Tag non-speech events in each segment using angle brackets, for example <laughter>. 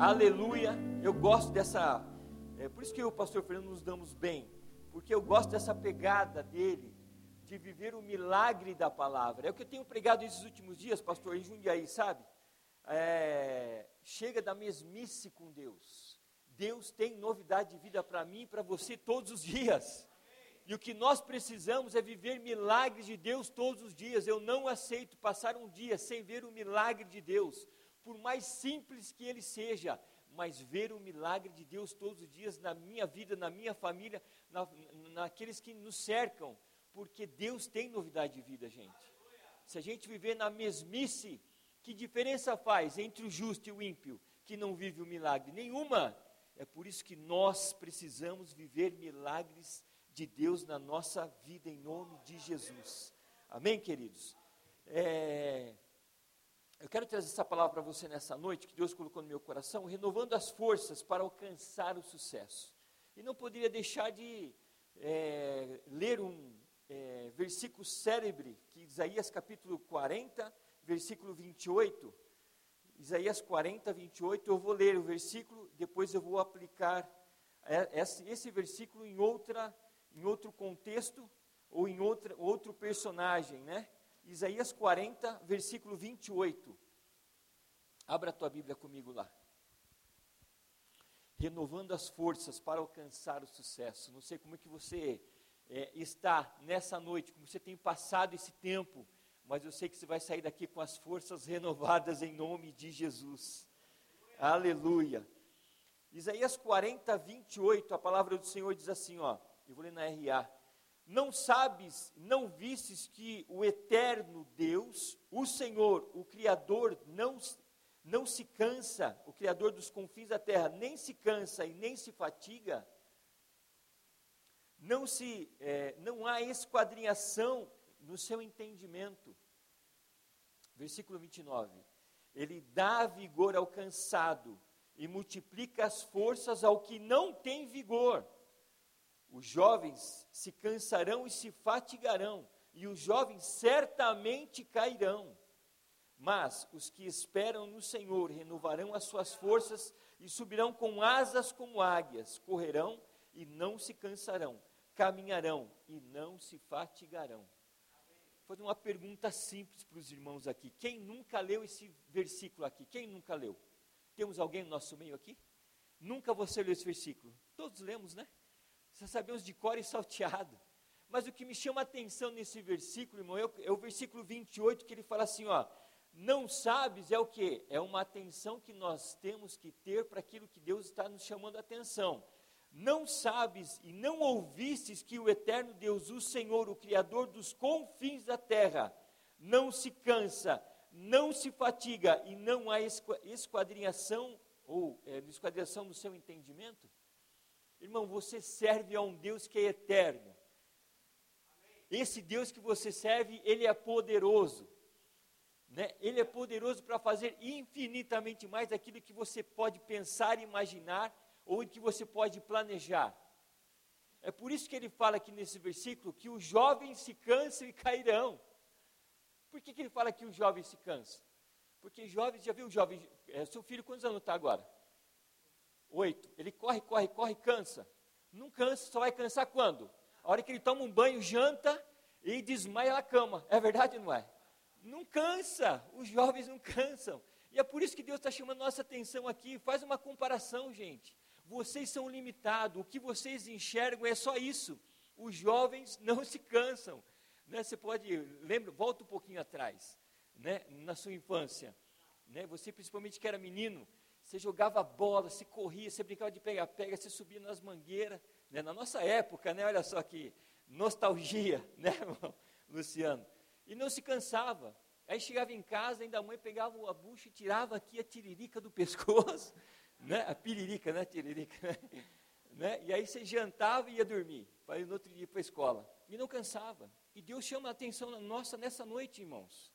Aleluia. Eu gosto dessa. É por isso que eu e o pastor Fernando nos damos bem. Porque eu gosto dessa pegada dele de viver o milagre da palavra. É o que eu tenho pregado esses últimos dias, pastor, em Jundiaí, sabe? É, chega da mesmice com Deus. Deus tem novidade de vida para mim e para você todos os dias. E o que nós precisamos é viver milagres de Deus todos os dias. Eu não aceito passar um dia sem ver o milagre de Deus, por mais simples que ele seja, mas ver o milagre de Deus todos os dias na minha vida, na minha família, na, naqueles que nos cercam, porque Deus tem novidade de vida, gente. Se a gente viver na mesmice, que diferença faz entre o justo e o ímpio que não vive o milagre? Nenhuma. É por isso que nós precisamos viver milagres de Deus na nossa vida, em nome de Jesus. Amém, queridos? É, eu quero trazer essa palavra para você nessa noite, que Deus colocou no meu coração, renovando as forças para alcançar o sucesso. E não poderia deixar de é, ler um é, versículo célebre, que Isaías capítulo 40, versículo 28. Isaías 40, 28, eu vou ler o versículo, depois eu vou aplicar é, esse, esse versículo em outra em outro contexto ou em outra, outro personagem, né? Isaías 40, versículo 28. Abra a tua Bíblia comigo lá. Renovando as forças para alcançar o sucesso. Não sei como é que você é, está nessa noite, como você tem passado esse tempo, mas eu sei que você vai sair daqui com as forças renovadas em nome de Jesus. Aleluia. Isaías 40, 28, a palavra do Senhor diz assim, ó eu vou ler na RA. Não sabes, não vistes que o eterno Deus, o Senhor, o Criador, não, não se cansa, o Criador dos confins da terra, nem se cansa e nem se fatiga? Não, se, é, não há esquadrinhação no seu entendimento. Versículo 29. Ele dá vigor ao cansado e multiplica as forças ao que não tem vigor. Os jovens se cansarão e se fatigarão, e os jovens certamente cairão. Mas os que esperam no Senhor renovarão as suas forças e subirão com asas como águias, correrão e não se cansarão, caminharão e não se fatigarão. Vou fazer uma pergunta simples para os irmãos aqui. Quem nunca leu esse versículo aqui? Quem nunca leu? Temos alguém no nosso meio aqui? Nunca você leu esse versículo? Todos lemos, né? Já sabemos de cor e salteado. Mas o que me chama a atenção nesse versículo, irmão, é o, é versículo 28, que ele fala assim, ó, não sabes é o que? É uma atenção que nós temos que ter para aquilo que Deus está nos chamando a atenção. Não sabes e não ouvistes que o eterno Deus, o Senhor, o Criador dos confins da terra, não se cansa, não se fatiga e não há esquadrinhação ou é, esquadrinhação no seu entendimento? Irmão, você serve a um Deus que é eterno. Esse Deus que você serve, ele é poderoso. Né? Ele é poderoso para fazer infinitamente mais daquilo que você pode pensar, imaginar ou que você pode planejar. É por isso que ele fala aqui nesse versículo que os jovens se cansam e cairão. Por que, que ele fala que os jovens se cansam? Porque jovens, já viu o jovem, é, seu filho quantos anos está agora? Oito. Ele corre, corre, corre, cansa. Não cansa, só vai cansar quando? A hora que ele toma um banho, janta e desmaia na cama. É verdade ou não é? Não cansa. Os jovens não cansam. E é por isso que Deus está chamando nossa atenção aqui. Faz uma comparação, gente. Vocês são limitados. O que vocês enxergam é só isso. Os jovens não se cansam. Né? Você pode, lembra, volta um pouquinho atrás, né? na sua infância. Né? Você, principalmente que era menino, você jogava bola, você corria, você brincava de pega-pega, você subia nas mangueiras. Né? Na nossa época, né? olha só que nostalgia, <laughs> né, irmão? Luciano? E não se cansava. Aí chegava em casa, ainda a mãe pegava a bucha e tirava aqui a tiririca do <laughs> pescoço, né? a piririca, né? Tiririca, né? <laughs> né? E aí você jantava e ia dormir, para ir no outro dia para a escola. E não cansava. E Deus chama a atenção nossa nessa noite, irmãos.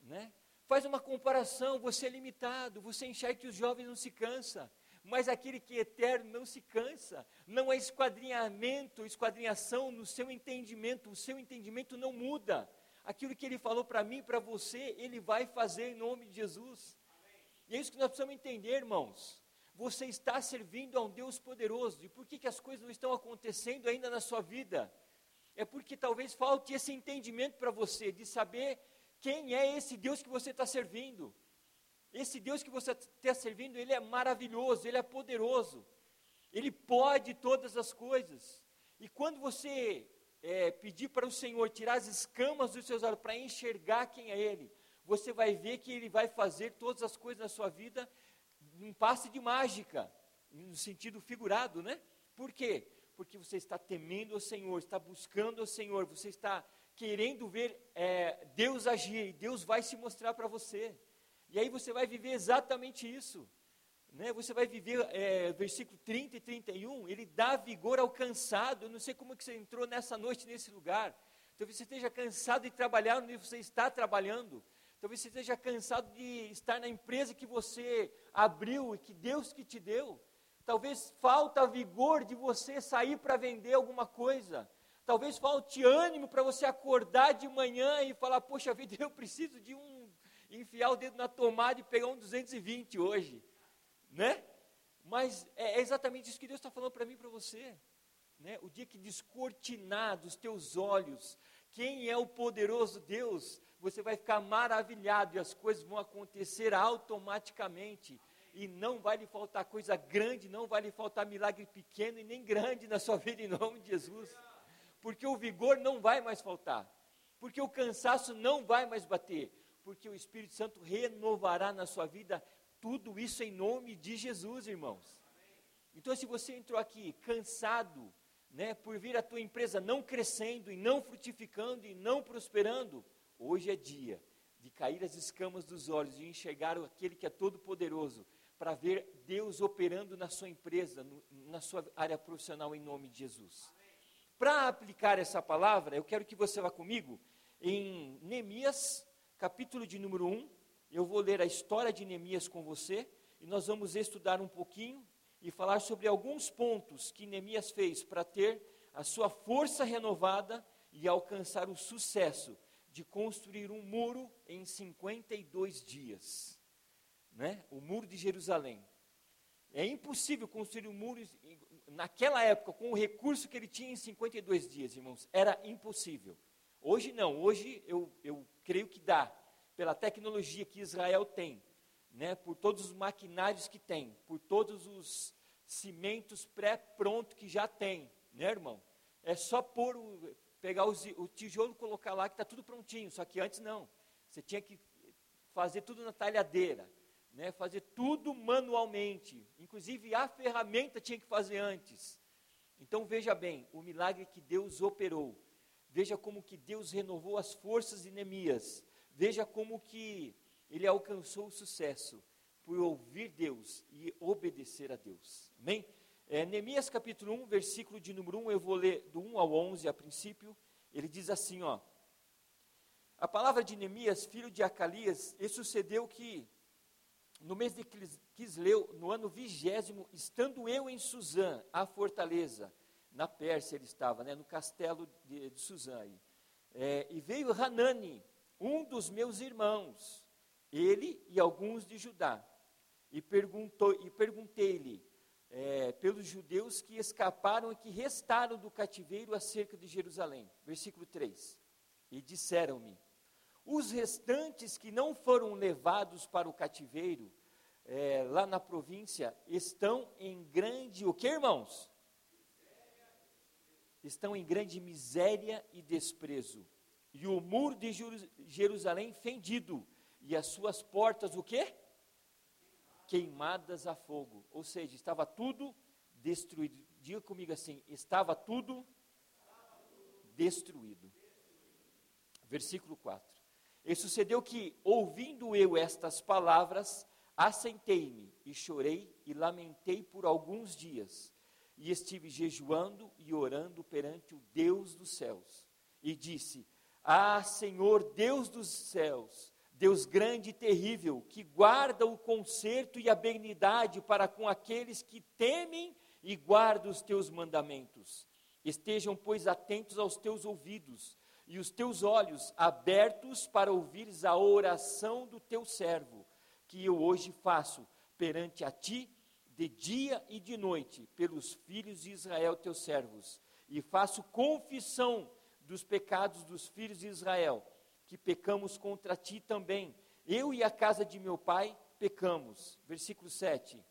Né? Faz uma comparação, você é limitado, você enxerga que os jovens não se cansam, mas aquele que é eterno não se cansa, não há esquadrinhamento, esquadrinhação no seu entendimento, o seu entendimento não muda. Aquilo que ele falou para mim, para você, ele vai fazer em nome de Jesus. E é isso que nós precisamos entender, irmãos. Você está servindo a um Deus poderoso. E por que, que as coisas não estão acontecendo ainda na sua vida? É porque talvez falte esse entendimento para você, de saber quem é esse Deus que você está servindo. Esse Deus que você está servindo, ele é maravilhoso, ele é poderoso. Ele pode todas as coisas. E quando você é, pedir para o Senhor tirar as escamas dos seus olhos para enxergar quem é Ele, você vai ver que Ele vai fazer todas as coisas na sua vida num passe de mágica, no sentido figurado, né? Por quê? Porque você está temendo o Senhor, está buscando o Senhor, você está querendo ver é, Deus agir, e Deus vai se mostrar para você. E aí você vai viver exatamente isso. Né? Você vai viver, é, versículo 30 e 31, ele dá vigor ao cansado. Eu não sei como que você entrou nessa noite nesse lugar. Talvez você esteja cansado de trabalhar onde você está trabalhando. Talvez você esteja cansado de estar na empresa que você abriu e que Deus que te deu. Talvez falta vigor de você sair para vender alguma coisa. Talvez falte ânimo para você acordar de manhã e falar: Poxa vida, <laughs> eu preciso de um. enfiar o dedo na tomada e pegar um 220 hoje né? Mas é, é exatamente isso que Deus está falando para mim e para você. Né? O dia que descortinar dos teus olhos quem é o poderoso Deus, você vai ficar maravilhado e as coisas vão acontecer automaticamente. E não vai lhe faltar coisa grande, não vai lhe faltar milagre pequeno e nem grande na sua vida, em nome de Jesus. Porque o vigor não vai mais faltar, porque o cansaço não vai mais bater, porque o Espírito Santo renovará na sua vida tudo isso em nome de Jesus, irmãos. Então, se você entrou aqui cansado, né, por vir a tua empresa não crescendo e não frutificando e não prosperando, hoje é dia de cair as escamas dos olhos e enxergar aquele que é todo poderoso para ver Deus operando na sua empresa, no, na sua área profissional em nome de Jesus. Para aplicar essa palavra, eu quero que você vá comigo em Neemias, capítulo de número 1, eu vou ler a história de Neemias com você e nós vamos estudar um pouquinho e falar sobre alguns pontos que Neemias fez para ter a sua força renovada e alcançar o sucesso de construir um muro em 52 dias. Né? O muro de Jerusalém. É impossível construir um muro naquela época com o recurso que ele tinha em 52 dias, irmãos. Era impossível. Hoje não, hoje eu, eu creio que dá pela tecnologia que Israel tem, né, por todos os maquinários que tem, por todos os cimentos pré-pronto que já tem, né, irmão? É só pôr o, pegar os, o tijolo, colocar lá que está tudo prontinho. Só que antes não. Você tinha que fazer tudo na talhadeira, né, fazer tudo manualmente. Inclusive a ferramenta tinha que fazer antes. Então veja bem, o milagre que Deus operou. Veja como que Deus renovou as forças de Neemias. Veja como que ele alcançou o sucesso por ouvir Deus e obedecer a Deus. Amém? É, Neemias capítulo 1, versículo de número 1, eu vou ler do 1 ao 11 a princípio. Ele diz assim, ó. A palavra de Neemias, filho de Acalias, e sucedeu que no mês de Quisleu, no ano vigésimo, estando eu em Suzã, a fortaleza, na Pérsia ele estava, né, no castelo de, de Suzã. Aí. É, e veio Hanani, um dos meus irmãos, ele e alguns de Judá, e, perguntou, e perguntei-lhe é, pelos judeus que escaparam e que restaram do cativeiro acerca de Jerusalém. Versículo 3. E disseram-me: os restantes que não foram levados para o cativeiro, é, lá na província, estão em grande, o que irmãos? Estão em grande miséria e desprezo e o muro de Jerusalém fendido, e as suas portas o quê? Queimadas a fogo. Ou seja, estava tudo destruído. Diga comigo assim: estava tudo destruído. Versículo 4. E sucedeu que, ouvindo eu estas palavras, assentei-me e chorei e lamentei por alguns dias. E estive jejuando e orando perante o Deus dos céus. E disse: ah, Senhor, Deus dos céus, Deus grande e terrível, que guarda o conserto e a benignidade para com aqueles que temem e guardam os teus mandamentos. Estejam, pois, atentos aos teus ouvidos e os teus olhos abertos para ouvires a oração do teu servo, que eu hoje faço perante a ti, de dia e de noite, pelos filhos de Israel, teus servos, e faço confissão dos pecados dos filhos de Israel, que pecamos contra ti também. Eu e a casa de meu pai pecamos. Versículo 7.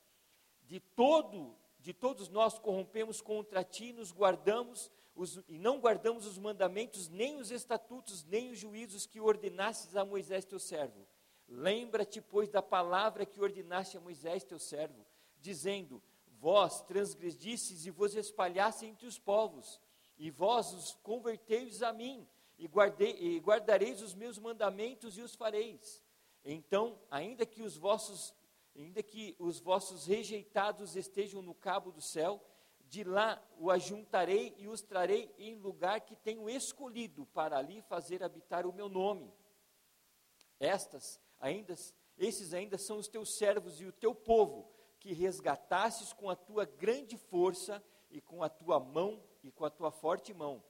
De todo, de todos nós corrompemos contra ti, nos guardamos os, e não guardamos os mandamentos, nem os estatutos, nem os juízos que ordenastes a Moisés teu servo. Lembra-te, pois, da palavra que ordenaste a Moisés teu servo, dizendo: Vós transgredistes e vos espalhaste entre os povos, e vós os converteis a mim, e, guardei, e guardareis os meus mandamentos e os fareis. Então, ainda que os vossos ainda que os vossos rejeitados estejam no cabo do céu, de lá o ajuntarei e os trarei em lugar que tenho escolhido para ali fazer habitar o meu nome. Estas ainda esses ainda são os teus servos e o teu povo, que resgatastes com a tua grande força e com a tua mão e com a tua forte mão.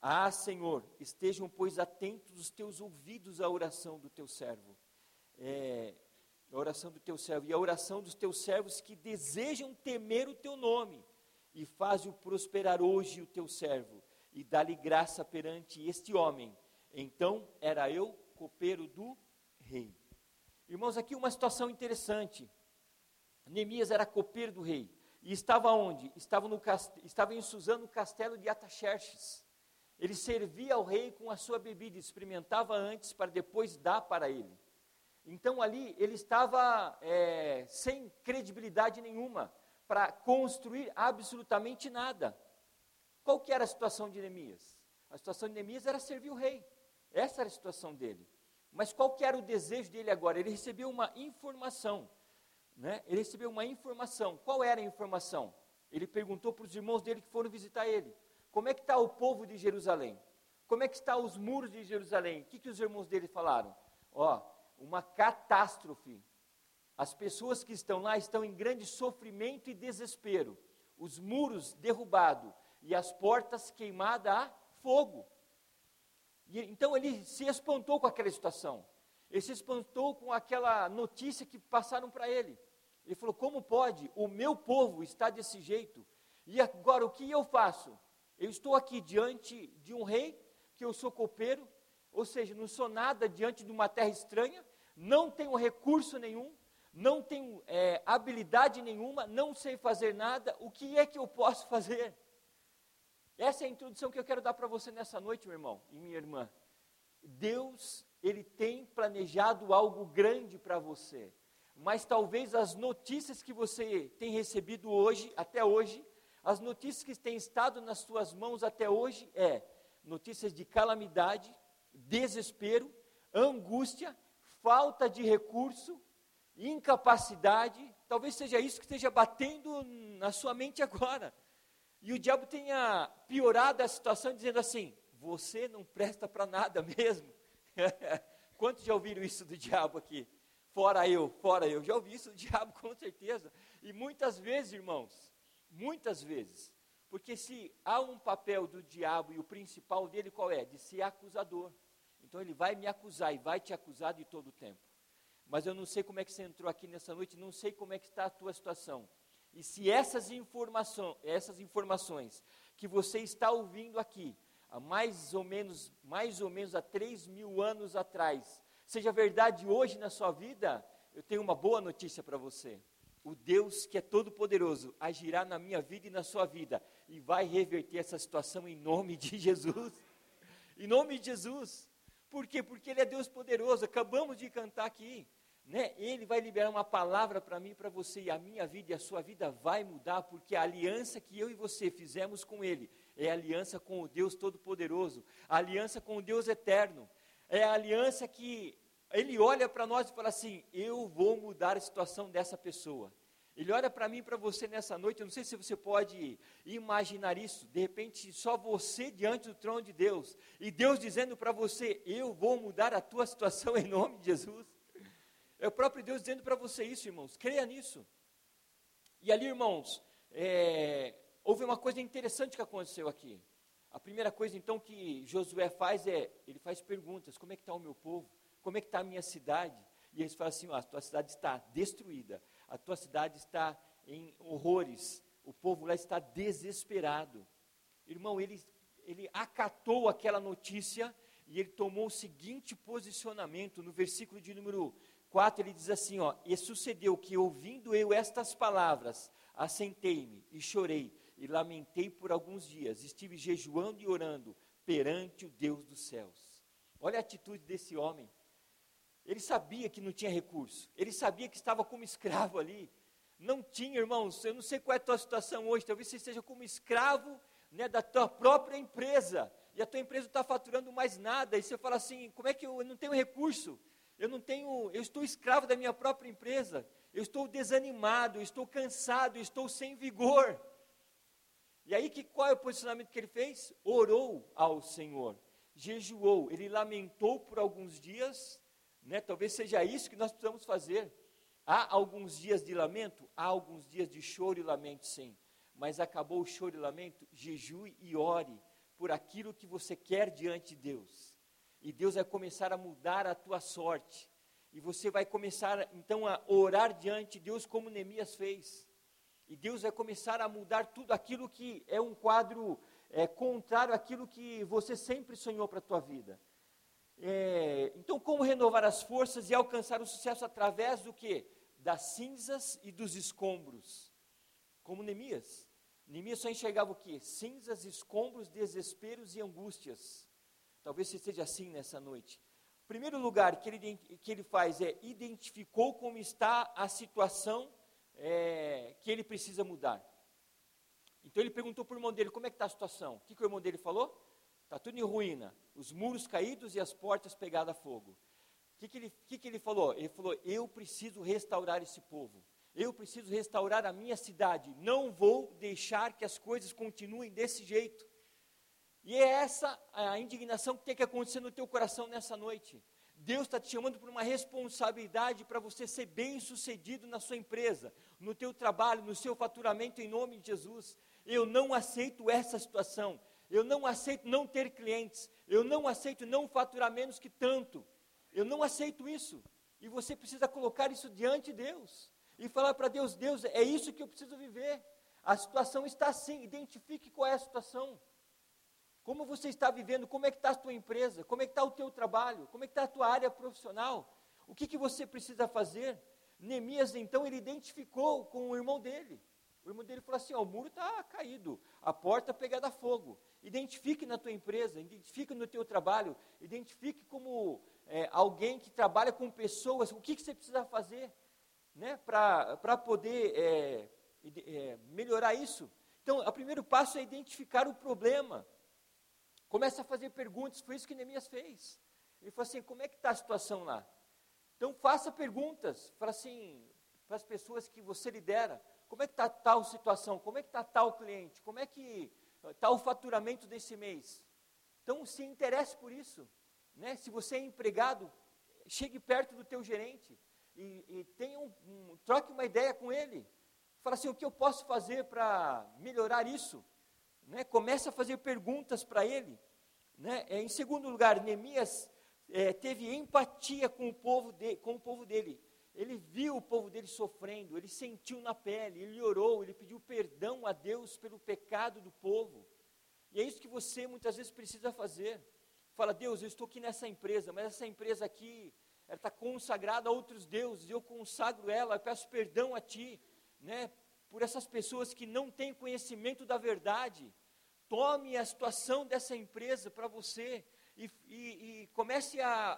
Ah, Senhor, estejam, pois, atentos os teus ouvidos à oração do teu servo. É, a oração do teu servo e a oração dos teus servos que desejam temer o teu nome. E faz-o prosperar hoje o teu servo, e dá-lhe graça perante este homem. Então era eu copeiro do rei. Irmãos, aqui uma situação interessante. Neemias era copeiro do rei. E estava onde? Estava, no, estava em Suzano, no castelo de Ataxerxes. Ele servia ao rei com a sua bebida, experimentava antes para depois dar para ele. Então ali ele estava é, sem credibilidade nenhuma para construir absolutamente nada. Qual que era a situação de Neemias? A situação de Neemias era servir o rei. Essa era a situação dele. Mas qual que era o desejo dele agora? Ele recebeu uma informação né, ele recebeu uma informação. Qual era a informação? Ele perguntou para os irmãos dele que foram visitar ele: Como é que está o povo de Jerusalém? Como é que estão os muros de Jerusalém? O que, que os irmãos dele falaram? Ó, uma catástrofe. As pessoas que estão lá estão em grande sofrimento e desespero. Os muros derrubados e as portas queimadas a fogo. E, então ele se espantou com aquela situação. Ele se espantou com aquela notícia que passaram para ele. Ele falou: Como pode? O meu povo está desse jeito. E agora o que eu faço? Eu estou aqui diante de um rei, que eu sou copeiro, ou seja, não sou nada diante de uma terra estranha, não tenho recurso nenhum, não tenho é, habilidade nenhuma, não sei fazer nada, o que é que eu posso fazer? Essa é a introdução que eu quero dar para você nessa noite, meu irmão e minha irmã. Deus ele tem planejado algo grande para você. Mas talvez as notícias que você tem recebido hoje, até hoje, as notícias que têm estado nas suas mãos até hoje é notícias de calamidade, desespero, angústia, falta de recurso, incapacidade. Talvez seja isso que esteja batendo na sua mente agora. E o diabo tenha piorado a situação dizendo assim: você não presta para nada mesmo. <laughs> Quantos já ouviram isso do diabo aqui? Fora eu, fora eu. Já ouvi isso do diabo <laughs> com certeza. E muitas vezes, irmãos, muitas vezes. Porque se há um papel do diabo e o principal dele qual é? De ser acusador. Então ele vai me acusar e vai te acusar de todo o tempo. Mas eu não sei como é que você entrou aqui nessa noite, não sei como é que está a tua situação. E se essas, essas informações que você está ouvindo aqui há mais ou menos, mais ou menos há três mil anos atrás, seja verdade hoje na sua vida, eu tenho uma boa notícia para você. O Deus que é todo-poderoso agirá na minha vida e na sua vida e vai reverter essa situação em nome de Jesus. Em nome de Jesus. Por quê? Porque Ele é Deus poderoso. Acabamos de cantar aqui. Né? Ele vai liberar uma palavra para mim para você, e a minha vida e a sua vida vai mudar, porque a aliança que eu e você fizemos com Ele é aliança com o Deus Todo-Poderoso, aliança com o Deus Eterno, é a aliança que Ele olha para nós e fala assim: Eu vou mudar a situação dessa pessoa. Ele olha para mim e para você nessa noite, eu não sei se você pode imaginar isso, de repente só você diante do trono de Deus, e Deus dizendo para você: Eu vou mudar a tua situação em nome de Jesus. É o próprio Deus dizendo para você isso, irmãos. Creia nisso. E ali, irmãos, é, houve uma coisa interessante que aconteceu aqui. A primeira coisa, então, que Josué faz é, ele faz perguntas. Como é que está o meu povo? Como é que está a minha cidade? e eles falam assim: ó, a tua cidade está destruída, a tua cidade está em horrores, o povo lá está desesperado. Irmão, ele, ele acatou aquela notícia e ele tomou o seguinte posicionamento no versículo de número 4, ele diz assim, ó, e sucedeu que ouvindo eu estas palavras, assentei-me e chorei e lamentei por alguns dias, estive jejuando e orando perante o Deus dos céus. Olha a atitude desse homem. Ele sabia que não tinha recurso, ele sabia que estava como escravo ali. Não tinha, irmãos, eu não sei qual é a tua situação hoje, talvez você esteja como escravo né, da tua própria empresa, e a tua empresa não está faturando mais nada, e você fala assim, como é que eu, eu não tenho recurso? Eu não tenho, eu estou escravo da minha própria empresa, eu estou desanimado, estou cansado, estou sem vigor. E aí que qual é o posicionamento que ele fez? Orou ao Senhor, jejuou, ele lamentou por alguns dias, né? Talvez seja isso que nós precisamos fazer. Há alguns dias de lamento, há alguns dias de choro e lamento, sim. Mas acabou o choro e lamento, jejue e ore por aquilo que você quer diante de Deus. E Deus vai começar a mudar a tua sorte. E você vai começar então a orar diante de Deus como Neemias fez. E Deus vai começar a mudar tudo aquilo que é um quadro é, contrário àquilo que você sempre sonhou para a tua vida. É, então, como renovar as forças e alcançar o sucesso através do que? Das cinzas e dos escombros. Como Neemias. Neemias só enxergava o que? Cinzas, escombros, desesperos e angústias. Talvez você esteja assim nessa noite. O primeiro lugar que ele, que ele faz é identificou como está a situação é, que ele precisa mudar. Então ele perguntou para o irmão dele como é que está a situação. O que, que o irmão dele falou? Está tudo em ruína, os muros caídos e as portas pegadas a fogo. O que, que, ele, que, que ele falou? Ele falou: Eu preciso restaurar esse povo. Eu preciso restaurar a minha cidade. Não vou deixar que as coisas continuem desse jeito. E é essa a indignação que tem que acontecer no teu coração nessa noite. Deus está te chamando por uma responsabilidade para você ser bem sucedido na sua empresa, no teu trabalho, no seu faturamento, em nome de Jesus. Eu não aceito essa situação. Eu não aceito não ter clientes. Eu não aceito não faturar menos que tanto. Eu não aceito isso. E você precisa colocar isso diante de Deus e falar para Deus: Deus, é isso que eu preciso viver. A situação está assim, identifique qual é a situação. Como você está vivendo, como é que está a tua empresa, como é que está o teu trabalho, como é que está a tua área profissional, o que, que você precisa fazer. Neemias, então, ele identificou com o irmão dele. O irmão dele falou assim: ó, o muro está caído, a porta pegada a fogo. Identifique na tua empresa, identifique no teu trabalho, identifique como é, alguém que trabalha com pessoas, o que, que você precisa fazer né, para poder é, é, melhorar isso. Então, o primeiro passo é identificar o problema. Começa a fazer perguntas, foi isso que Neemias fez. Ele falou assim: como é que está a situação lá? Então, faça perguntas, assim, para as pessoas que você lidera: como é que está tal situação? Como é que está tal cliente? Como é que está o faturamento desse mês? Então, se interesse por isso. Né? Se você é empregado, chegue perto do teu gerente e, e tenha um, um, troque uma ideia com ele. Fala assim, o que eu posso fazer para melhorar isso? Né? Comece a fazer perguntas para ele. Né? É, em segundo lugar, Neemias é, teve empatia com o, povo de, com o povo dele. Ele viu o povo dele sofrendo, ele sentiu na pele, ele orou, ele pediu perdão a Deus pelo pecado do povo. E é isso que você muitas vezes precisa fazer. Fala, Deus, eu estou aqui nessa empresa, mas essa empresa aqui, está consagrada a outros deuses, eu consagro ela, eu peço perdão a Ti, né, por essas pessoas que não têm conhecimento da verdade. Tome a situação dessa empresa para você e, e, e, comece a,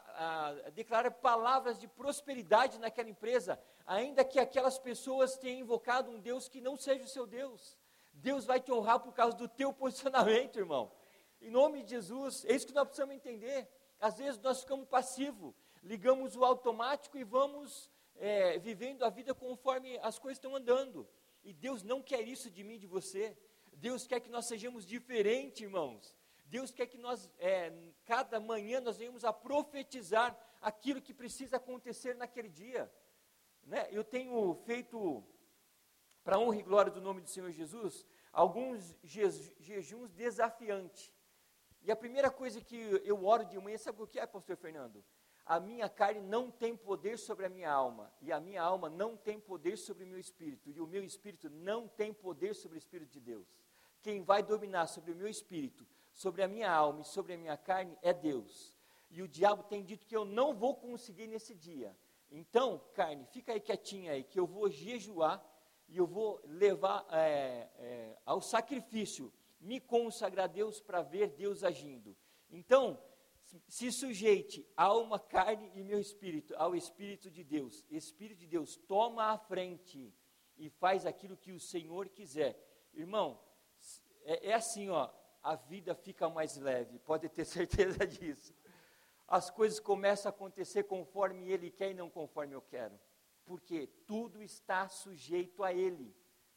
a declarar palavras de prosperidade naquela empresa, ainda que aquelas pessoas tenham invocado um Deus que não seja o seu Deus. Deus vai te honrar por causa do teu <laughs> posicionamento, irmão. Em nome de Jesus, é isso que nós precisamos entender. Às vezes nós ficamos passivos, ligamos o automático e vamos é, vivendo a vida conforme as coisas estão andando. E Deus não quer isso de mim e de você. Deus quer que nós sejamos diferentes, irmãos. Deus quer que nós, é, cada manhã, nós venhamos a profetizar aquilo que precisa acontecer naquele dia. Né? Eu tenho feito, para honra e glória do nome do Senhor Jesus, alguns jejuns desafiantes. E a primeira coisa que eu oro de manhã, sabe o que é, pastor Fernando? A minha carne não tem poder sobre a minha alma, e a minha alma não tem poder sobre o meu espírito, e o meu espírito não tem poder sobre o espírito de Deus. Quem vai dominar sobre o meu espírito, sobre a minha alma e sobre a minha carne é Deus. E o diabo tem dito que eu não vou conseguir nesse dia. Então, carne, fica aí quietinha aí, que eu vou jejuar e eu vou levar é, é, ao sacrifício, me consagrar a Deus para ver Deus agindo. Então, se sujeite alma, carne e meu espírito ao Espírito de Deus. Espírito de Deus toma a frente e faz aquilo que o Senhor quiser. Irmão, é, é assim, ó, a vida fica mais leve, pode ter <laughs> certeza disso. As coisas começam a acontecer conforme Ele quer e não conforme eu quero. Porque tudo está sujeito a Ele.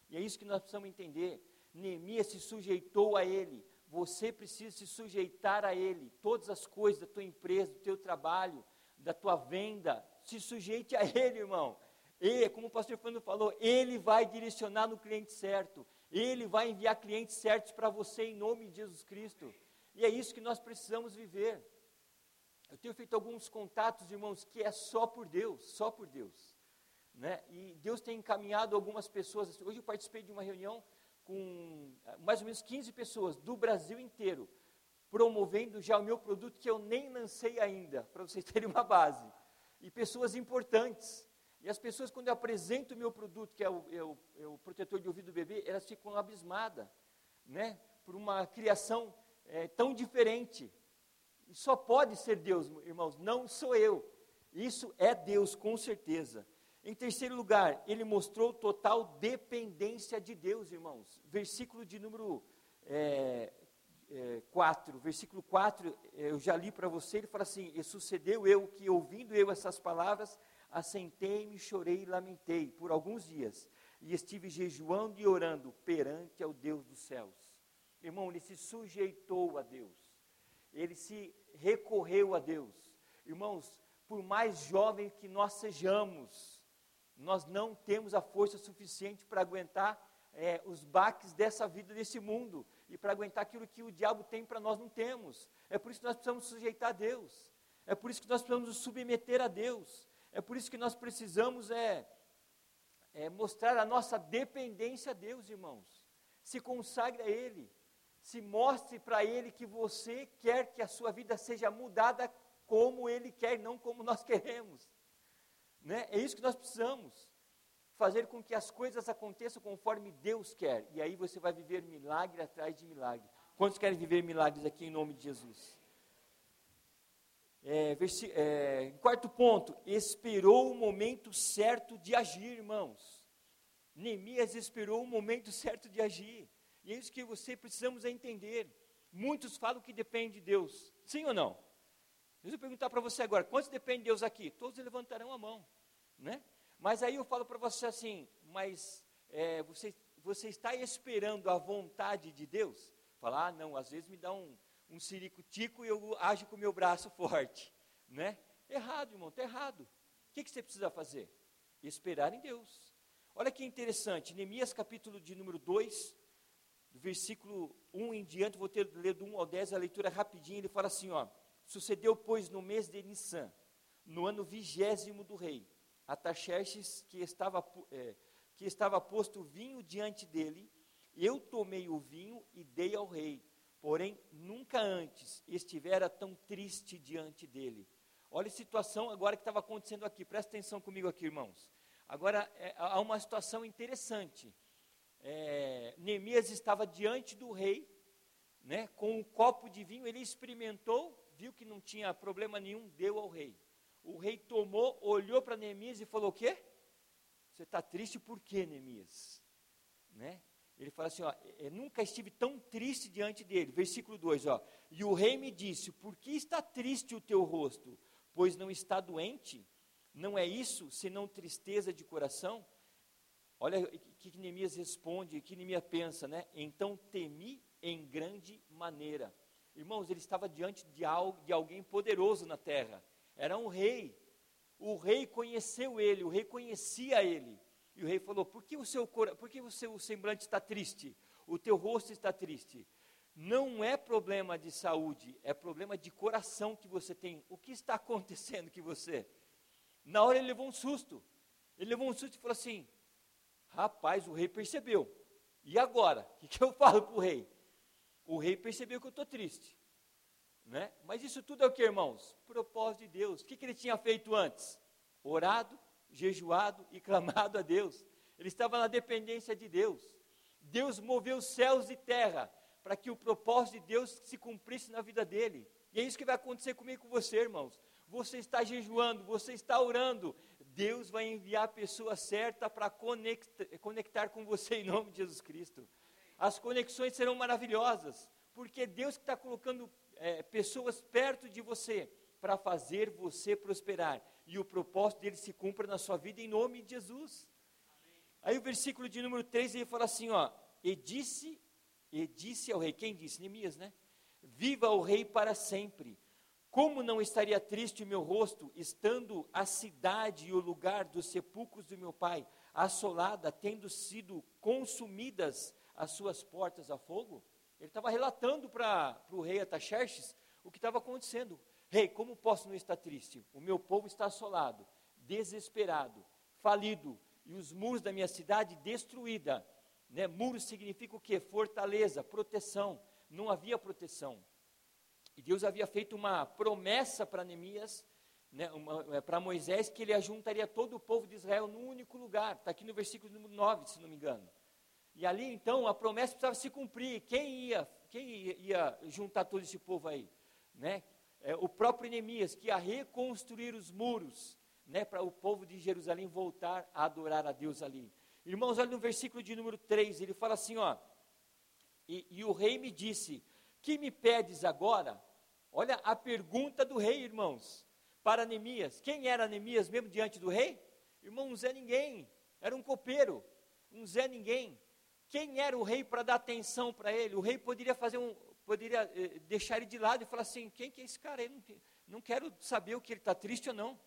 E é isso que nós precisamos entender. Neemias se sujeitou a Ele você precisa se sujeitar a Ele. Todas as coisas da tua empresa, do teu trabalho, da tua venda, se sujeite a Ele, irmão. E, como o pastor Fernando falou, Ele vai direcionar no cliente certo. Ele vai enviar clientes certos para você em nome de Jesus Cristo. E é isso que nós precisamos viver. Eu tenho feito alguns contatos, irmãos, que é só por Deus, só por Deus. Né? E Deus tem encaminhado algumas pessoas. Hoje eu participei de uma reunião com eh, mais ou menos 15 pessoas do Brasil inteiro, promovendo já o meu produto que eu nem lancei ainda, para vocês <laughs> terem uma base. E pessoas importantes. E as pessoas, quando eu apresento o meu produto, que é o, é o, é o protetor de ouvido do bebê, elas ficam abismadas, né? Por uma criação é, tão diferente. Só pode ser Deus, irmãos, não sou eu. Isso é Deus, com certeza. Em terceiro lugar, ele mostrou total dependência de Deus, irmãos. Versículo de número é, é, 4, versículo 4, é, eu já li para você, ele fala assim, e sucedeu eu que, ouvindo eu essas palavras, assentei-me, chorei e lamentei por alguns dias, e estive jejuando e orando perante ao Deus dos céus. Irmão, ele se sujeitou a Deus, ele se recorreu a Deus. Irmãos, por mais jovem que nós sejamos, nós não temos a força suficiente para aguentar é, os baques dessa vida, desse mundo, e para aguentar aquilo que o diabo tem para nós não temos. É por isso que nós precisamos sujeitar a Deus. É por isso que nós precisamos nos submeter a Deus. É por isso que nós precisamos é, é mostrar a nossa dependência a Deus, irmãos. Se consagre a Ele. Se mostre para Ele que você quer que a sua vida seja mudada como Ele quer, não como nós queremos. Né? É isso que nós precisamos. Fazer com que as coisas aconteçam conforme Deus quer. E aí você vai viver milagre atrás de milagre. Quantos querem viver milagres aqui em nome de Jesus? É, é, quarto ponto, esperou o momento certo de agir, irmãos. Neemias esperou o momento certo de agir. E é isso que você precisamos entender. Muitos falam que depende de Deus. Sim ou não? Deixa eu perguntar para você agora, quantos dependem de Deus aqui? Todos levantarão a mão, né? Mas aí eu falo para você assim, mas é, você, você está esperando a vontade de Deus? Falar, ah, não, às vezes me dá um, um tico e eu ajo com o meu braço <laughs> forte, né? Errado, irmão, está errado. O que, que você precisa fazer? Esperar em Deus. Olha que interessante, Neemias capítulo de número 2, do versículo 1 em diante, vou ter ler do 1 ao 10, a leitura rapidinho, ele fala assim, ó, Sucedeu, pois, no mês de Nissan, no ano vigésimo do rei, Ataxerxes, que estava, é, que estava posto vinho diante dele, eu tomei o vinho e dei ao rei, porém nunca antes estivera tão triste diante dele. Olha a situação agora que estava acontecendo aqui, presta atenção comigo aqui, irmãos. Agora, é, há uma situação interessante. É, Neemias estava diante do rei, né, com um copo de vinho, ele experimentou viu que não tinha problema nenhum, deu ao rei. O rei tomou, olhou para Neemias e falou: O quê? Você está triste por quê, Neemias? Né? Ele fala assim: ó, Eu nunca estive tão triste diante dele. Versículo 2: ó, E o rei me disse: Por que está triste o teu rosto? Pois não está doente? Não é isso, senão tristeza de coração? Olha o que Neemias responde, o que Neemias pensa, né? Então temi em grande maneira. Irmãos, ele estava diante de, algo, de alguém poderoso na terra. Era um rei. O rei conheceu ele, o rei conhecia ele. E o rei falou: Por que o seu, por que o seu semblante está triste? O teu rosto está triste? não é problema de saúde, é problema de coração que você tem. O que está acontecendo que você? Na hora ele levou um susto. Ele levou um susto e falou assim: Rapaz, o rei percebeu. E agora? O que, que eu falo para o rei? O rei percebeu que eu estou triste. Né? Mas isso tudo é o que, irmãos? Propósito de Deus. O que, que ele tinha feito antes? Orado, jejuado e <laughs> clamado a Deus. Ele estava na dependência de Deus. Deus moveu céus e terra para que o propósito de Deus se cumprisse na vida dele. E é isso que vai acontecer comigo e com você, irmãos. Você está jejuando, você está orando, Deus vai enviar a pessoa certa para conectar, conectar com você em nome de Jesus Cristo. As conexões serão maravilhosas, porque Deus está colocando é, pessoas perto de você para fazer você prosperar e o propósito dele se cumpra na sua vida em nome de Jesus. Aí o versículo de número 3 ele fala assim: ó, e disse, e disse ao rei, quem disse? Neemias, né? Viva o rei para sempre. Como não estaria triste o meu rosto, estando a cidade e o lugar dos sepulcros do meu pai assolada, tendo sido consumidas as suas portas a fogo? Ele estava relatando para o rei Ataxerxes o que estava acontecendo. Rei, como posso não estar triste? O meu povo está assolado, desesperado, falido, e os muros da minha cidade destruída. Né? Significa o quê? Fortaleza, proteção. Não havia proteção. E Deus havia feito uma promessa para Neemias, né, é, para Moisés, que ele ajuntaria todo o povo de Israel num único lugar. Está aqui no versículo número 9, se não me engano. E ali então a promessa precisava se cumprir. Quem ia, quem ia juntar todo esse povo aí? Né? É, o próprio Neemias, que ia reconstruir os muros, né, para o povo de Jerusalém voltar a adorar a Deus ali. Irmãos, olha no versículo de número 3, ele fala assim: ó, e, e o rei me disse: Que me pedes agora? Olha a pergunta do rei, irmãos, para Neemias. Quem era Neemias mesmo diante do rei? Irmão, um Zé Ninguém, era um copeiro, um Zé Ninguém. Quem era o rei para dar atenção para ele? O rei poderia fazer um, poderia eh, deixar ele de lado e falar assim: quem que é esse cara? Eu não, não quero saber o que ele está triste ou não.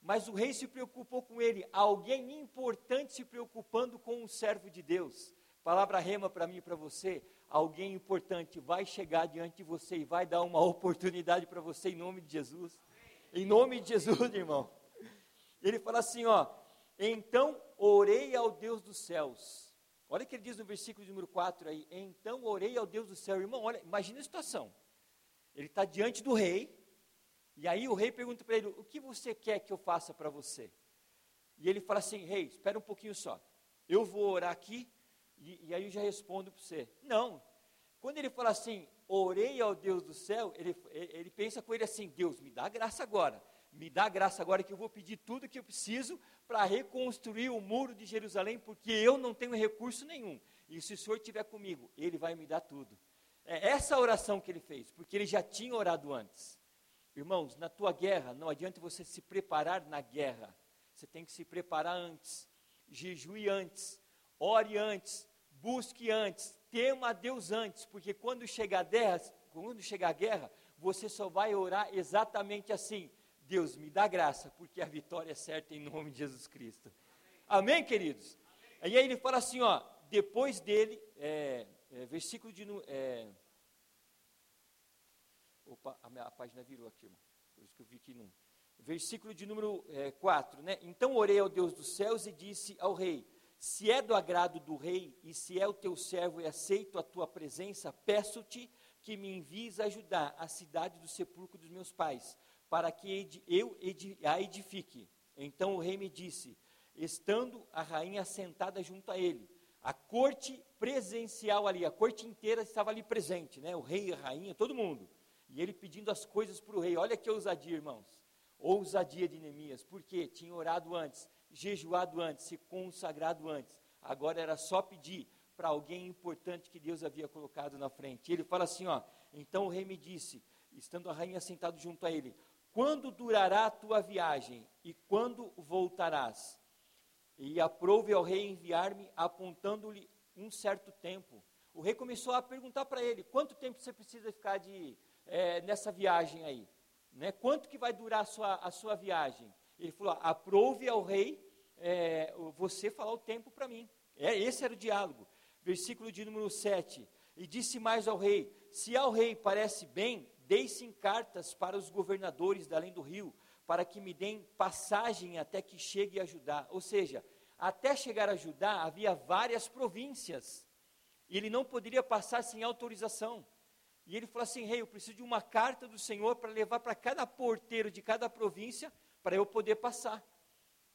Mas o rei se preocupou com ele, alguém importante se preocupando com um servo de Deus. Palavra rema para mim e para você alguém importante vai chegar diante de você e vai dar uma <laughs> oportunidade para você em nome de Jesus. Em nome de Jesus, irmão. Ele fala assim, ó, então orei ao Deus dos céus. Olha o que ele diz no versículo número 4 aí. Então orei ao Deus do céu. Irmão, olha, imagina a situação. Ele está diante do rei, e aí o rei pergunta para ele: O que você quer que eu faça para você? E ele fala assim: Rei, espera um pouquinho só. Eu vou orar aqui e, e aí eu já respondo para você: não. Quando ele fala assim, orei ao Deus do céu, ele, ele pensa com ele assim: Deus, me dá graça agora. Me dá graça agora que eu vou pedir tudo que eu preciso para reconstruir o muro de Jerusalém, porque eu não tenho recurso nenhum. E se o Senhor estiver comigo, Ele vai me dar tudo. É essa oração que ele fez, porque ele já tinha orado antes. Irmãos, na tua guerra, não adianta você se preparar na guerra. Você tem que se preparar antes. Jejue antes. Ore antes, busque antes, tema a Deus antes, porque quando chegar a guerra, quando chegar a guerra, você só vai orar exatamente assim: Deus me dá graça, porque a vitória é certa em nome de Jesus Cristo. Amém, queridos? Amém. E aí ele fala assim, ó, depois dele, é, é, versículo de. É, opa, a, minha, a, página virou aqui, irmão. Por isso que eu vi que não. Versículo de número 4, é, né? Então orei ao Deus dos céus e disse ao rei: se é do agrado do rei e se é o teu servo e aceito a tua presença, peço-te que me envies ajudar a cidade do sepulcro dos meus pais, para que eu a edifique. Então o rei me disse, estando a rainha sentada junto a ele, a corte presencial ali, a corte inteira estava ali presente, né? O rei, a rainha, todo mundo. E ele pedindo as coisas para o rei. Olha que ousadia, irmãos. Ousadia de Neemias, porque tinha orado antes, jejuado antes, se consagrado antes. Agora era só pedir para alguém importante que Deus havia colocado na frente. Ele fala assim, ó, então o rei me disse, estando a rainha sentado junto a ele, quando durará a tua viagem e quando voltarás? E aprove ao rei enviar-me, apontando-lhe um certo tempo. O rei começou a perguntar para ele, quanto tempo você precisa ficar de, é, nessa viagem aí? Né? Quanto que vai durar a sua, a sua viagem? Ele falou, aprove ao rei é, você falar o tempo para mim. É, esse era o diálogo. Versículo de número 7. E disse mais ao rei: Se ao rei parece bem, deixem cartas para os governadores além do rio, para que me deem passagem até que chegue a Judá. Ou seja, até chegar a Judá havia várias províncias, e ele não poderia passar sem autorização. E ele falou assim: Rei, eu preciso de uma carta do Senhor para levar para cada porteiro de cada província, para eu poder passar.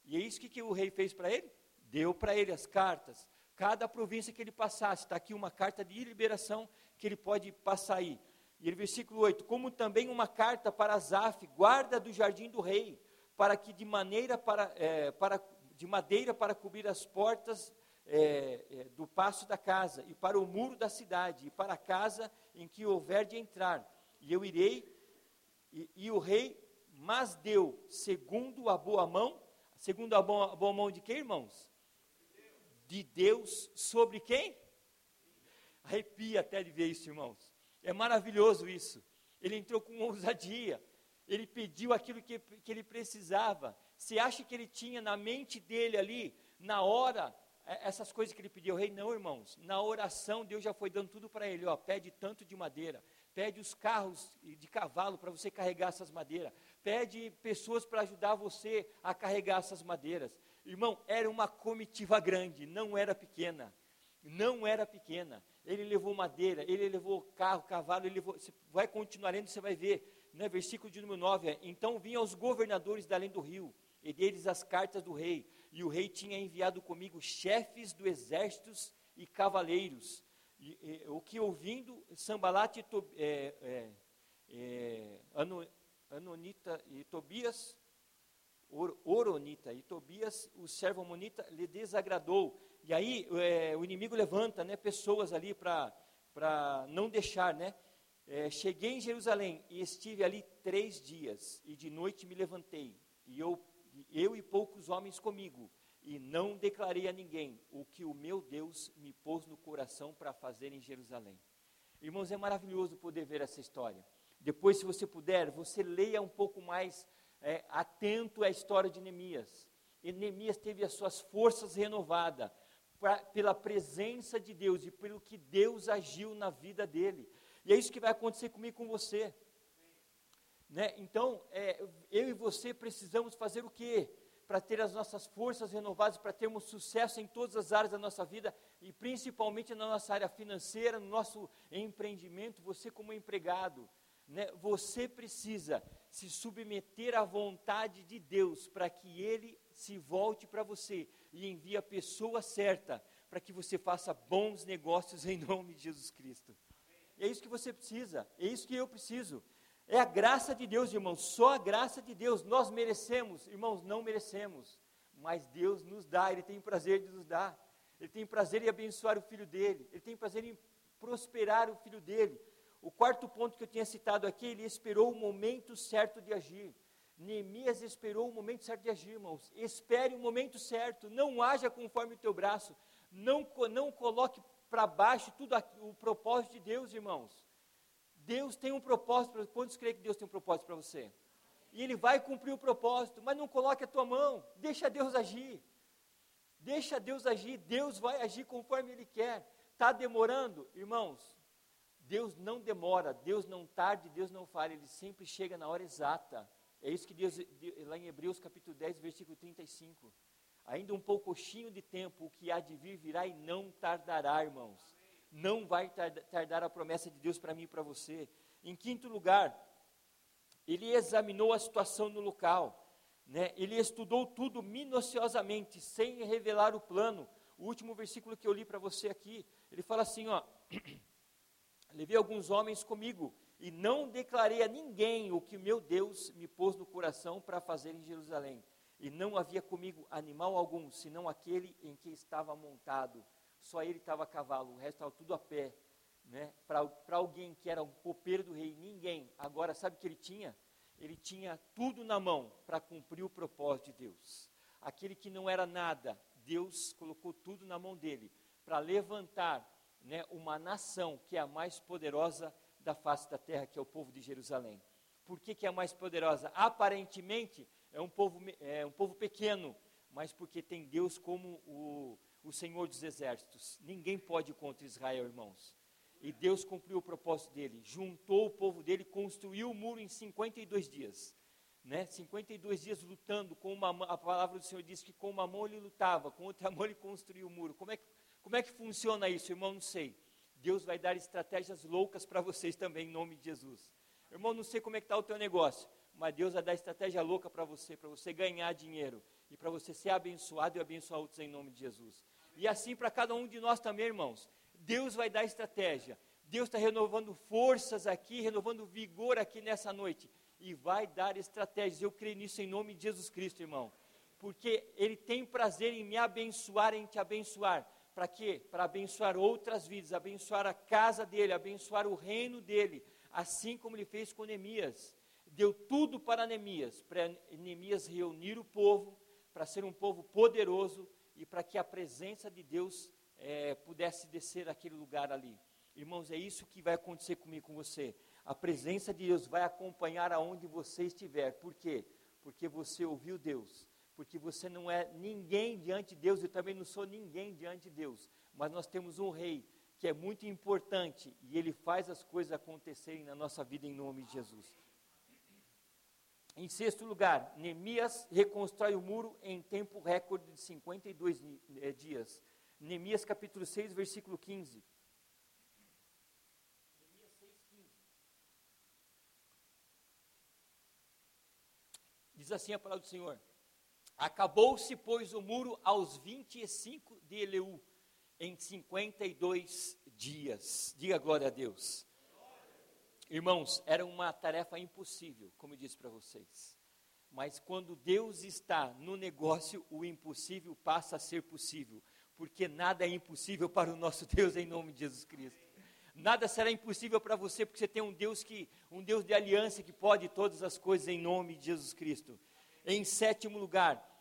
E é isso que, que o rei fez para ele? Deu para ele as cartas. Cada província que ele passasse, está aqui uma carta de liberação que ele pode passar aí. E ele, versículo 8: Como também uma carta para Zaf, guarda do jardim do rei, para que de maneira para, é, para de madeira para cobrir as portas é, é, do passo da casa, e para o muro da cidade, e para a casa em que houver de entrar. E eu irei, e, e o rei mas deu segundo a boa mão, segundo a boa, a boa mão de quem, irmãos? De Deus sobre quem? Arrepia até de ver isso, irmãos. É maravilhoso isso. Ele entrou com ousadia. Ele pediu aquilo que, que ele precisava. Você acha que ele tinha na mente dele ali, na hora, é, essas coisas que ele pediu rei? Não, irmãos. Na oração, Deus já foi dando tudo para ele. Ó, pede tanto de madeira, pede os carros de cavalo para você carregar essas madeiras, pede pessoas para ajudar você a carregar essas madeiras. Irmão, era uma comitiva grande, não era pequena. Não era pequena. Ele levou madeira, ele levou carro, cavalo, ele levou, você vai continuar lendo, você vai ver. Né, versículo de número 9 é, Então vinham os governadores da além do rio, e deles as cartas do rei, e o rei tinha enviado comigo chefes do exércitos e cavaleiros. E, e, o que ouvindo, Sambalat to, é, é, é, Ano, Anonita e Tobias, Or, Oronita e Tobias, o servo Amonita, lhe desagradou. E aí é, o inimigo levanta né, pessoas ali para não deixar, né? É, cheguei em Jerusalém e estive ali três dias, e de noite me levantei, e eu, eu e poucos homens comigo, e não declarei a ninguém o que o meu Deus me pôs no coração para fazer em Jerusalém. Irmãos, é maravilhoso poder ver essa história. Depois, se você puder, você leia um pouco mais é, atento à história de Neemias. E Neemias teve as suas forças renovadas pra, pela presença de Deus e pelo que Deus agiu na vida dele. E é isso que vai acontecer comigo com você. Né? Então, é, eu e você precisamos fazer o quê? Para ter as nossas forças renovadas, para termos sucesso em todas as áreas da nossa vida e principalmente na nossa área financeira, no nosso empreendimento, você como empregado né, você precisa se submeter à vontade de Deus para que Ele se volte para você e envie a pessoa certa para que você faça bons negócios em nome de Jesus Cristo. É isso que você precisa, é isso que eu preciso. É a graça de Deus, irmãos, só a graça de Deus. Nós merecemos, irmãos, não merecemos, mas Deus nos dá, Ele tem prazer de nos dar. Ele tem prazer em abençoar o filho dele, Ele tem prazer em prosperar o filho dele. O quarto ponto que eu tinha citado aqui, ele esperou o momento certo de agir. Neemias esperou o momento certo de agir, irmãos. Espere o momento certo, não haja conforme o teu braço, não, não coloque para baixo tudo aqui, o propósito de Deus, irmãos. Deus tem um propósito, quantos creem que Deus tem um propósito para você? E Ele vai cumprir o propósito, mas não coloque a tua mão, deixa Deus agir. Deixa Deus agir, Deus vai agir conforme Ele quer. Está demorando? Irmãos, Deus não demora, Deus não tarde, Deus não falha, Ele sempre chega na hora exata. É isso que Deus, lá em Hebreus capítulo 10, versículo 35. Ainda um pouquinho de tempo, o que há de vir virá e não tardará, irmãos. Não vai tardar a promessa de Deus para mim e para você. Em quinto lugar, ele examinou a situação no local. Né? Ele estudou tudo minuciosamente, sem revelar o plano. O último versículo que eu li para você aqui, ele fala assim, ó. <clears throat> Levei alguns homens comigo e não declarei a ninguém o que meu Deus me pôs no coração para fazer em Jerusalém. E não havia comigo animal algum, senão aquele em que estava montado. Só ele estava a cavalo, o resto estava tudo a pé. Né? Para alguém que era um copeiro do rei, ninguém. Agora, sabe o que ele tinha? Ele tinha tudo na mão para cumprir o propósito de Deus. Aquele que não era nada, Deus colocou tudo na mão dele para levantar né, uma nação que é a mais poderosa da face da terra, que é o povo de Jerusalém. Por que, que é a mais poderosa? Aparentemente é um povo, é um povo pequeno, mas porque tem Deus como o, o Senhor dos exércitos. Ninguém pode contra Israel, irmãos. E Deus cumpriu o propósito dele, juntou o povo dele, construiu o muro em 52 dias. Né? 52 dias lutando com uma a palavra do Senhor diz que com uma mão ele lutava, com outra <laughs> mão ele construiu o muro. Como é que, como é que funciona isso, irmão? Não sei. Deus vai dar estratégias loucas para vocês também, em nome de Jesus. Irmão, não sei como é que está o teu negócio, mas Deus vai dar estratégia louca para você, para você ganhar dinheiro e para você ser abençoado e abençoar outros em nome de Jesus. E assim para cada um de nós também, irmãos. Deus vai dar estratégia. Deus está renovando forças aqui, renovando vigor aqui nessa noite. E vai dar estratégias. Eu creio nisso em nome de Jesus Cristo, irmão. Porque Ele tem prazer em me abençoar, em te abençoar. Para quê? Para abençoar outras vidas, abençoar a casa dele, abençoar o reino dele. Assim como Ele fez com Neemias. Deu tudo para Neemias, para Neemias reunir o povo, para ser um povo poderoso e para que a presença de Deus é, pudesse descer aquele lugar ali. Irmãos, é isso que vai acontecer comigo com você. A presença de Deus vai acompanhar aonde você estiver. Por quê? Porque você ouviu Deus. Porque você não é ninguém diante de Deus, eu também não sou ninguém diante de Deus. Mas nós temos um rei que é muito importante e ele faz as coisas acontecerem na nossa vida em nome de Jesus. Em sexto lugar, Neemias reconstrói o muro em tempo recorde de 52 eh, dias. Neemias capítulo 6, versículo 15. Neemias 6, 15. Diz assim a palavra do Senhor: Acabou-se, pois, o muro aos 25 de Eleu, em 52 dias. Diga glória a Deus. Irmãos, era uma tarefa impossível, como eu disse para vocês. Mas quando Deus está no negócio, o impossível passa a ser possível, porque nada é impossível para o nosso Deus em nome de Jesus Cristo. Nada será impossível para você, porque você tem um Deus que, um Deus de aliança que pode todas as coisas em nome de Jesus Cristo. Em sétimo lugar,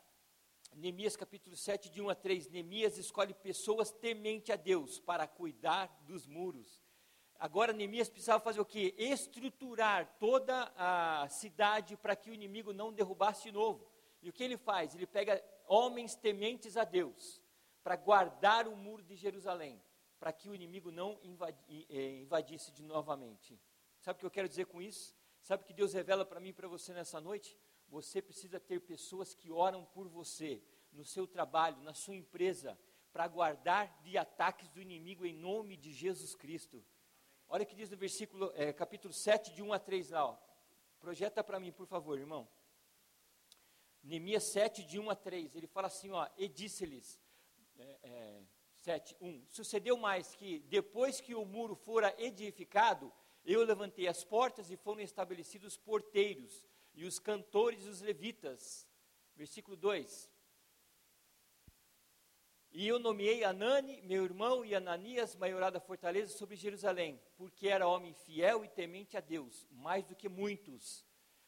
Neemias capítulo 7, de 1 a 3, Neemias escolhe pessoas temente a Deus para cuidar dos muros. Agora Neemias precisava fazer o que? Estruturar toda a cidade para que o inimigo não derrubasse de novo. E o que ele faz? Ele pega homens tementes a Deus para guardar o muro de Jerusalém, para que o inimigo não eh, invadisse de novamente. Sabe o que eu quero dizer com isso? Sabe o que Deus revela para mim e para você nessa noite? Você precisa ter pessoas que oram por você, no seu trabalho, na sua empresa, para guardar de ataques do inimigo em nome de Jesus Cristo. Olha o que diz no versículo, é, capítulo 7, de 1 a 3 lá, ó. Projeta para mim, por favor, irmão. Neemias 7, de 1 a 3, ele fala assim, ó, e disse-lhes, é, é, 7, 1, sucedeu mais que, depois que o muro fora edificado, eu levantei as portas e foram estabelecidos porteiros, e os cantores e os levitas. Versículo 2, e eu nomeei Anani, meu irmão, e Ananias, maiorada da fortaleza, sobre Jerusalém, porque era homem fiel e temente a Deus, mais do que muitos.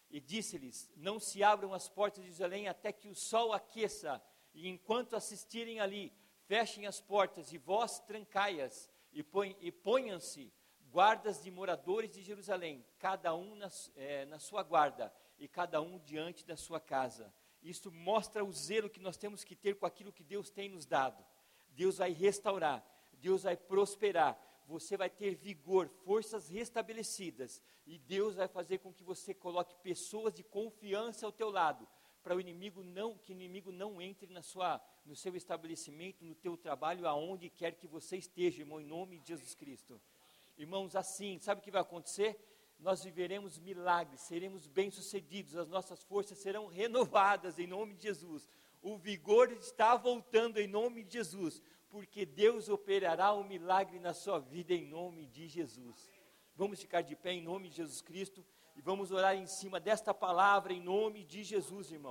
E disse-lhes: Não se abram as portas de Jerusalém até que o sol aqueça, e enquanto assistirem ali, fechem as portas, e vós trancai-as, e, e ponham-se guardas de moradores de Jerusalém, cada um na, é, na sua guarda, e cada um diante da sua casa isso mostra o zelo que nós temos que ter com aquilo que Deus tem nos dado. Deus vai restaurar, Deus vai prosperar, você vai ter vigor, forças restabelecidas, e Deus vai fazer com que você coloque pessoas de confiança ao teu lado, para o inimigo não, que o inimigo não entre na sua, no seu estabelecimento, no teu trabalho, aonde quer que você esteja, irmão, em nome de Jesus Cristo. Irmãos, assim, sabe o que vai acontecer? Nós viveremos milagres, seremos bem-sucedidos, as nossas forças serão renovadas em nome de Jesus. O vigor está voltando em nome de Jesus, porque Deus operará um milagre na sua vida em nome de Jesus. Vamos ficar de pé em nome de Jesus Cristo e vamos orar em cima desta palavra em nome de Jesus, irmão.